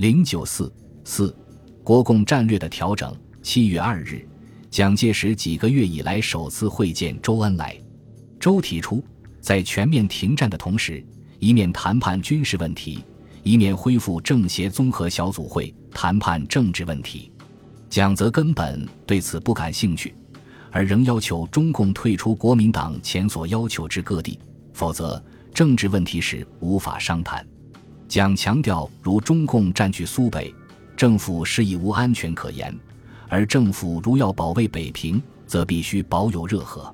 零九四四，国共战略的调整。七月二日，蒋介石几个月以来首次会见周恩来。周提出，在全面停战的同时，一面谈判军事问题，一面恢复政协综合小组会谈判政治问题。蒋则根本对此不感兴趣，而仍要求中共退出国民党前所要求之各地，否则政治问题时无法商谈。蒋强调，如中共占据苏北，政府是已无安全可言；而政府如要保卫北平，则必须保有热河，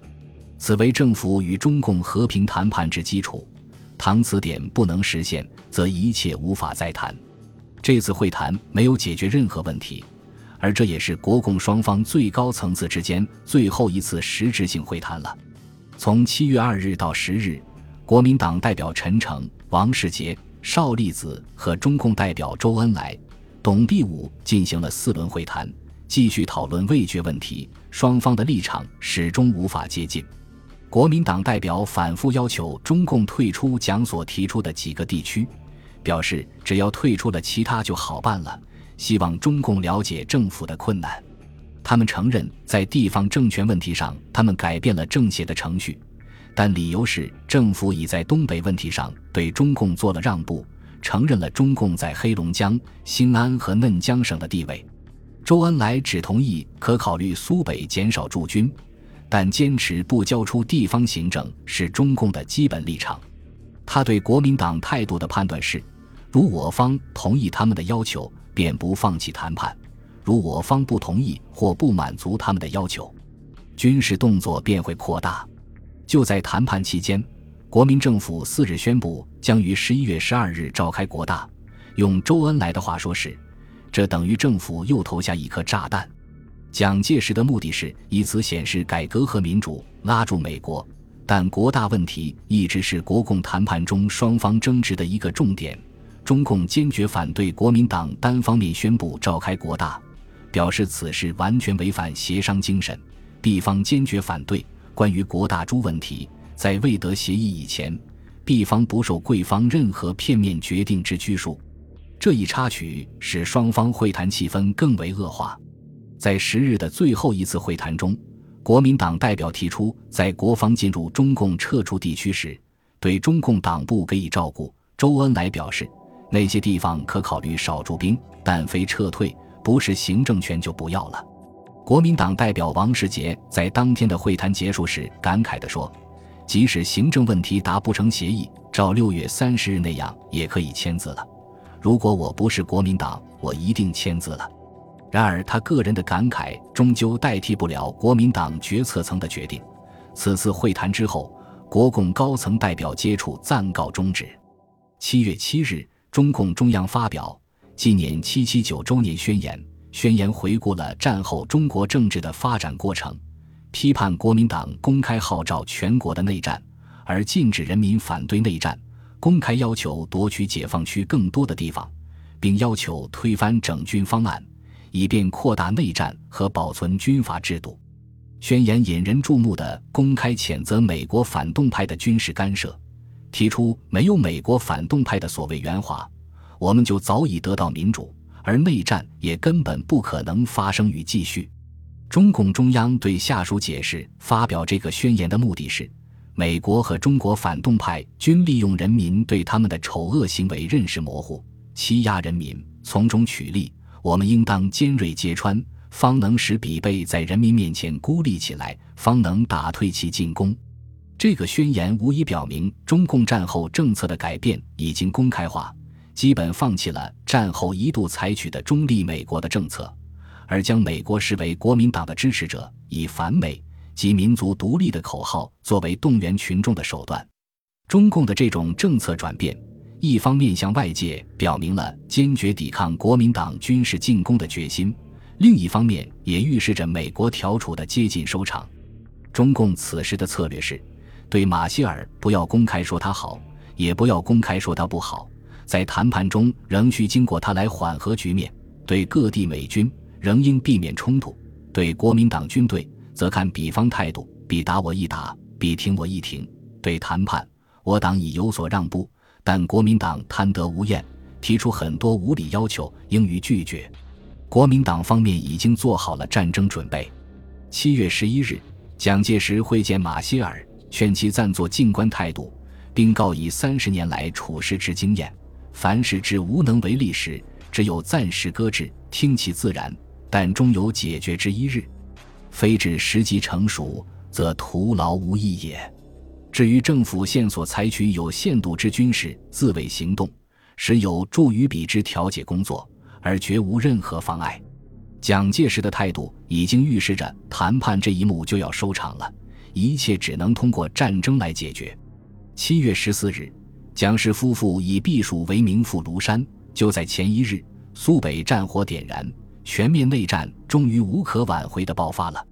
此为政府与中共和平谈判之基础。倘此点不能实现，则一切无法再谈。这次会谈没有解决任何问题。而这也是国共双方最高层次之间最后一次实质性会谈了。从七月二日到十日，国民党代表陈诚、王世杰、邵力子和中共代表周恩来、董必武进行了四轮会谈，继续讨论味觉问题。双方的立场始终无法接近。国民党代表反复要求中共退出蒋所提出的几个地区，表示只要退出了，其他就好办了。希望中共了解政府的困难，他们承认在地方政权问题上，他们改变了政协的程序，但理由是政府已在东北问题上对中共做了让步，承认了中共在黑龙江、新安和嫩江省的地位。周恩来只同意可考虑苏北减少驻军，但坚持不交出地方行政是中共的基本立场。他对国民党态度的判断是：如我方同意他们的要求。便不放弃谈判，如我方不同意或不满足他们的要求，军事动作便会扩大。就在谈判期间，国民政府四日宣布将于十一月十二日召开国大。用周恩来的话说是，这等于政府又投下一颗炸弹。蒋介石的目的是以此显示改革和民主，拉住美国。但国大问题一直是国共谈判中双方争执的一个重点。中共坚决反对国民党单方面宣布召开国大，表示此事完全违反协商精神。地方坚决反对。关于国大诸问题，在未得协议以前，B 方不受贵方任何片面决定之拘束。这一插曲使双方会谈气氛更为恶化。在十日的最后一次会谈中，国民党代表提出，在国方进入中共撤出地区时，对中共党部给予照顾。周恩来表示。那些地方可考虑少驻兵，但非撤退，不是行政权就不要了。国民党代表王世杰在当天的会谈结束时感慨地说：“即使行政问题达不成协议，照六月三十日那样也可以签字了。如果我不是国民党，我一定签字了。”然而，他个人的感慨终究代替不了国民党决策层的决定。此次会谈之后，国共高层代表接触暂告终止。七月七日。中共中央发表纪念七七九周年宣言，宣言回顾了战后中国政治的发展过程，批判国民党公开号召全国的内战，而禁止人民反对内战，公开要求夺取解放区更多的地方，并要求推翻整军方案，以便扩大内战和保存军阀制度。宣言引人注目的公开谴责美国反动派的军事干涉。提出没有美国反动派的所谓圆滑，我们就早已得到民主，而内战也根本不可能发生与继续。中共中央对下属解释，发表这个宣言的目的是，美国和中国反动派均利用人民对他们的丑恶行为认识模糊，欺压人民，从中取利。我们应当尖锐揭穿，方能使彼辈在人民面前孤立起来，方能打退其进攻。这个宣言无疑表明，中共战后政策的改变已经公开化，基本放弃了战后一度采取的中立美国的政策，而将美国视为国民党的支持者，以反美及民族独立的口号作为动员群众的手段。中共的这种政策转变，一方面向外界表明了坚决抵抗国民党军事进攻的决心，另一方面也预示着美国调处的接近收场。中共此时的策略是。对马歇尔不要公开说他好，也不要公开说他不好，在谈判中仍需经过他来缓和局面。对各地美军仍应避免冲突，对国民党军队则看彼方态度，彼打我一打，彼停我一停。对谈判，我党已有所让步，但国民党贪得无厌，提出很多无理要求，应予拒绝。国民党方面已经做好了战争准备。七月十一日，蒋介石会见马歇尔，劝其暂作静观态度，并告以三十年来处事之经验，凡事之无能为力时，只有暂时搁置，听其自然，但终有解决之一日。非至时机成熟，则徒劳无益也。至于政府现所采取有限度之军事自卫行动，实有助于彼之调解工作，而绝无任何妨碍。蒋介石的态度已经预示着谈判这一幕就要收场了，一切只能通过战争来解决。七月十四日，蒋氏夫妇以避暑为名赴庐山，就在前一日，苏北战火点燃。全面内战终于无可挽回的爆发了。